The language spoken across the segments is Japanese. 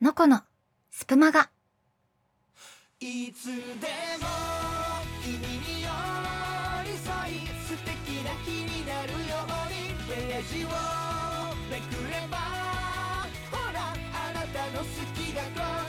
のこのスプマガ。いつでも君に寄り添い素敵な日になるように。ページをめくればほらあなたの好きがこう。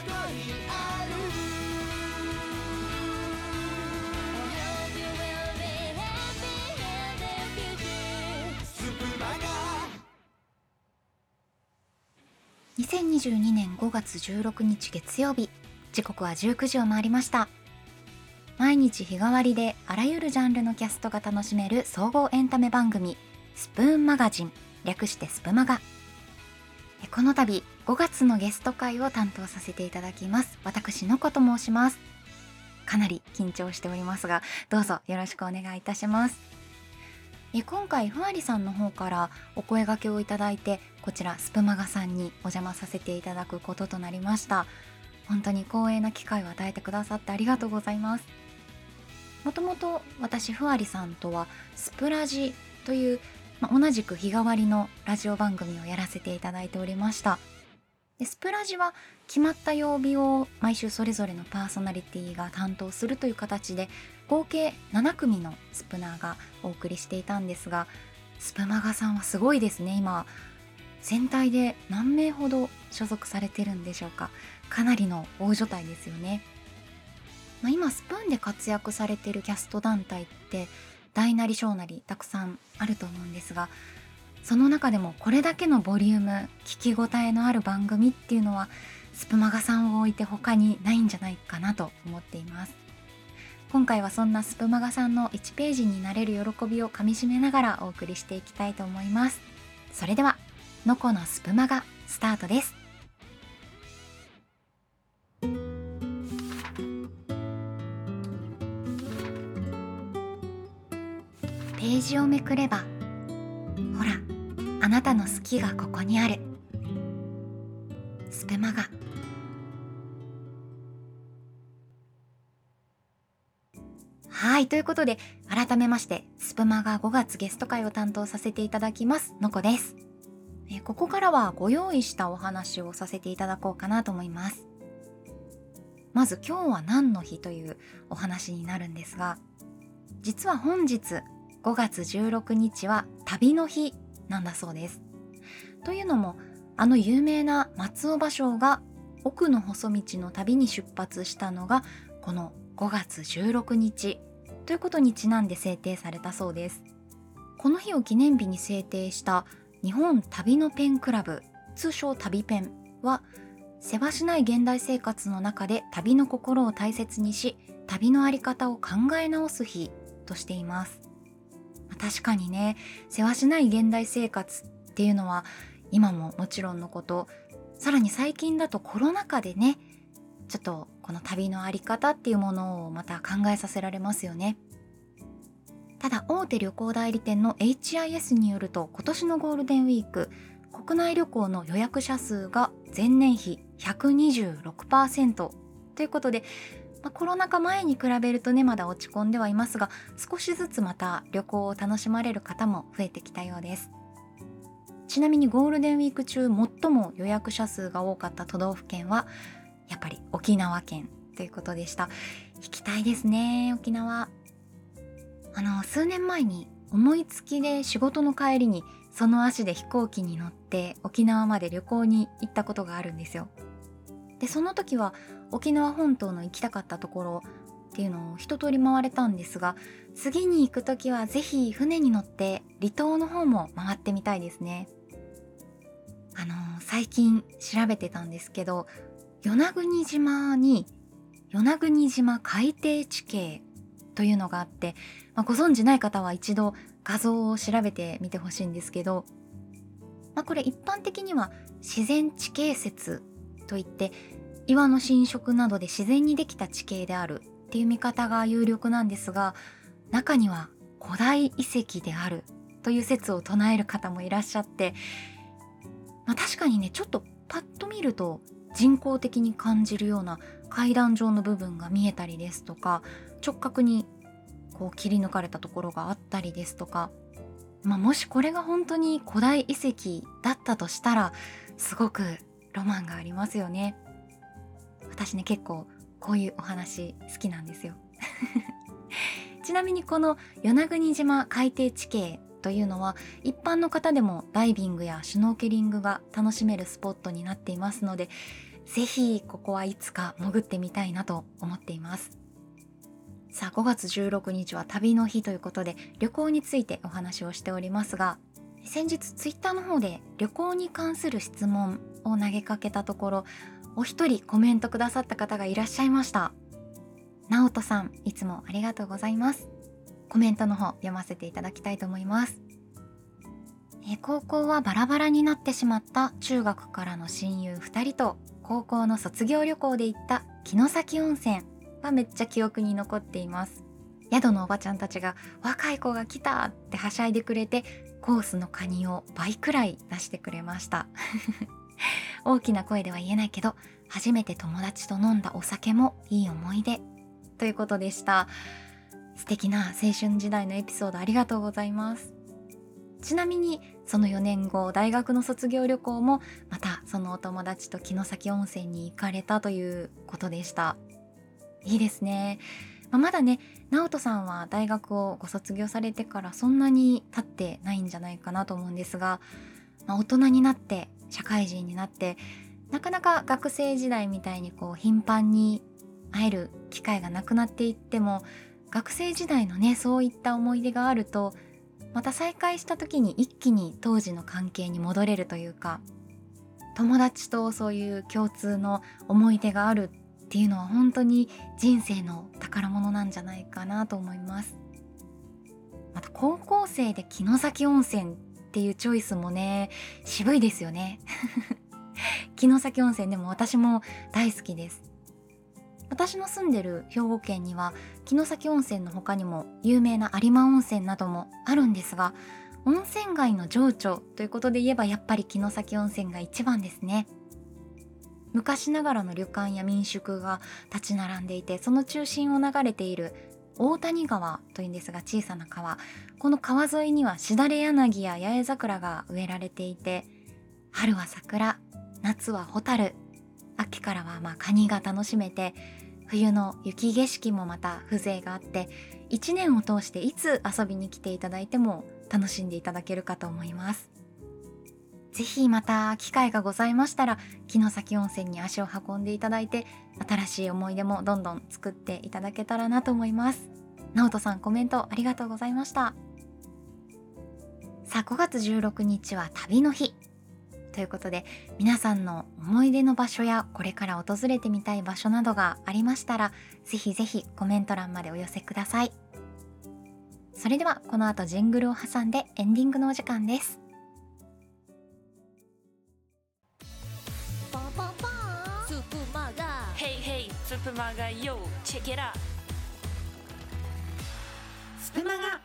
2022年5月16日月曜日。時刻は19時を回りました。毎日日替わりであらゆるジャンルのキャストが楽しめる総合エンタメ番組スプーンマガジン略してスプマガ。この度5月のゲスト会を担当させていただきます。私の子と申します。かなり緊張しておりますがどうぞよろしくお願いいたします。え今回ふわりさんの方からお声掛けをいただいてこちらスプマガさんにお邪魔させていただくこととなりました。本当に光栄な機会を与えてくださってありがとうございます。もともと私ふわりさんとはスプラジという、まあ同じく日替わりのラジオ番組をやらせていただいておりました。でスプラジは決まった曜日を毎週それぞれのパーソナリティが担当するという形で合計7組のスプナーがお送りしていたんですがスプマガさんはすごいですね。今全体で何名ほど所属されてるんでしょうか。かなりの大所帯ですよね、まあ、今スプーンで活躍されてるキャスト団体って大なり小なりたくさんあると思うんですがその中でもこれだけのボリューム聞き応えのある番組っていうのはスプマガさんを置いて他にないんじゃないかなと思っています。今回はそんなスプマガさんの1ページになれる喜びをかみしめながらお送りしていきたいと思います。それではのこのスプマガスタートです。ページをめくればほら。なたの好きがここにある。スプマガ。はいということで改めましてスプマガ5月ゲスト会を担当させていただきますのこです。えここからはご用意したお話をさせていただこうかなと思います。まず今日は何の日というお話になるんですが実は本日5月16日は旅の日なんだそうです。というのもあの有名な松尾芭蕉が奥の細道の旅に出発したのがこの5月16日ということにちなんで制定されたそうです。この日を記念日に制定した日本旅のペンクラブ通称旅ペンはせわしない現代生活の中で旅の心を大切にし旅のあり方を考え直す日としています。確かにねせわしない現代生活っていうのは今ももちろんのこと。さらに最近だとコロナ禍でねちょっとこの旅のあり方っていうものをまた考えさせられますよね。ただ大手旅行代理店の HIS によると今年のゴールデンウィーク国内旅行の予約者数が前年比126%ということで、まあコロナ禍前に比べるとねまだ落ち込んではいますが少しずつまた旅行を楽しまれる方も増えてきたようです。ちなみにゴールデンウィーク中最も予約者数が多かった都道府県はやっぱり沖縄県ということでした。行きたいですね沖縄。あの数年前に思いつきで仕事の帰りにその足で飛行機に乗って沖縄まで旅行に行ったことがあるんですよ。でその時は沖縄本島の行きたかったところっていうのを一通り回れたんですが次に行く時はぜひ船に乗って離島の方も回ってみたいですね。あの最近調べてたんですけど与那国島に与那国島海底地形というのがあって、まあ、ご存知ない方は一度画像を調べてみてほしいんですけど、まあ、これ一般的には自然地形説といって岩の浸食などで自然にできた地形であるっていう見方が有力なんですが中には古代遺跡であるという説を唱える方もいらっしゃって、まあ、確かにねちょっとパッと見ると人工的に感じるような階段状の部分が見えたりですとか直角にこう切り抜かれたところがあったりですとか、まあ、もしこれが本当に古代遺跡だったとしたらすごくロマンがありますよね。私ね結構こういうお話好きなんですよ。ちなみにこの与那国島海底地形というのは一般の方でもダイビングやシュノーケリングが楽しめるスポットになっていますのでぜひここはいつか潜ってみたいなと思っています。さあ5月16日は旅の日ということで旅行についてお話をしておりますが先日ツイッターの方で旅行に関する質問を投げかけたところお一人コメントくださった方がいらっしゃいました。直人さんいつもありがとうございます。コメントの方読ませていただきたいと思います。え高校はバラバラになってしまった中学からの親友2人と高校の卒業旅行で行った城崎温泉はめっちゃ記憶に残っています。宿のおばちゃんたちが若い子が来たってはしゃいでくれてコースのカニを倍くらい出してくれました。大きな声では言えないけど初めて友達と飲んだお酒もいい思い出。ということでした。素敵な青春時代のエピソードありがとうございます。ちなみにその4年後大学の卒業旅行もまたそのお友達と城崎温泉に行かれたということでした。いいですね、まあ、まだね直人さんは大学をご卒業されてからそんなに経ってないんじゃないかなと思うんですが、まあ、大人になって社会人になってなかなか学生時代みたいにこう頻繁に会える機会がなくなっていっても学生時代のねそういった思い出があるとまた再会した時に一気に当時の関係に戻れるというか友達とそういう共通の思い出があるっていうのは本当に人生の宝物なんじゃないかなと思います。また高校生で城崎温泉っていうチョイスもね渋いですよね。城崎温泉でも私も大好きです。私の住んでる兵庫県には城崎温泉の他にも有名な有馬温泉などもあるんですが温泉街の情緒ということで言えばやっぱり城崎温泉が一番ですね。昔ながらの旅館や民宿が立ち並んでいてその中心を流れている大谷川というんですが小さな川。この川沿いにはしだれ柳や八重桜が植えられていて春は桜夏は蛍。秋からはまあカニが楽しめて冬の雪景色もまた風情があって1年を通していつ遊びに来ていただいても楽しんでいただけるかと思います。ぜひまた機会がございましたら城崎温泉に足を運んでいただいて新しい思い出もどんどん作っていただけたらなと思います。直人さんコメントありがとうございました。さあ5月16日は旅の日。ということで皆さんの思い出の場所やこれから訪れてみたい場所などがありましたらぜひぜひコメント欄までお寄せください。それではこの後ジングルを挟んでエンディングのお時間です。Hey, Super Maga Yo, check it out. スプマガ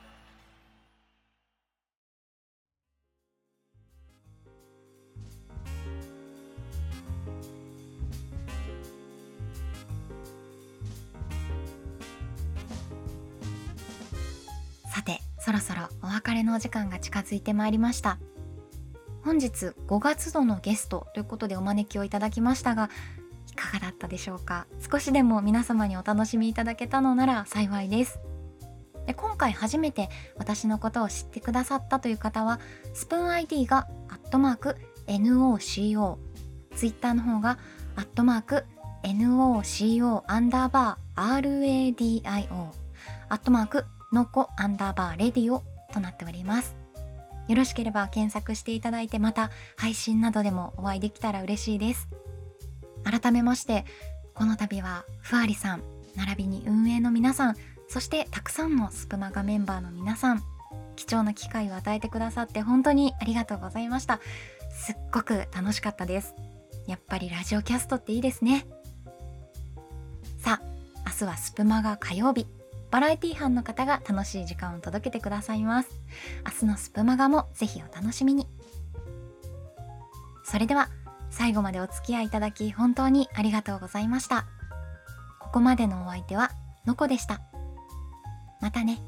さてそろそろお別れのお時間が近づいてまいりました本日5月度のゲストということでお招きをいただきましたがかがだったでしょうか？少しでも皆様にお楽しみいただけたのなら幸いです。で今回初めて私のことを知ってくださったという方はスプーン ID がアットマーク NOCO ツイッターの方がアットマーク NOCO アンダーバー RADIO アットマークのこアンダーバーレディオとなっております。よろしければ検索していただいてまた配信などでもお会いできたら嬉しいです。改めましてこの度はふわりさん並びに運営の皆さんそしてたくさんのスプマガメンバーの皆さん貴重な機会を与えてくださって本当にありがとうございました。すっごく楽しかったです。やっぱりラジオキャストっていいですね。さあ明日はスプマガ火曜日。バラエティ班の方が楽しい時間を届けてくださいます。明日のスプマガもぜひお楽しみに。それでは最後までお付き合いいただき本当にありがとうございました。ここまでのお相手はのこでした。またね。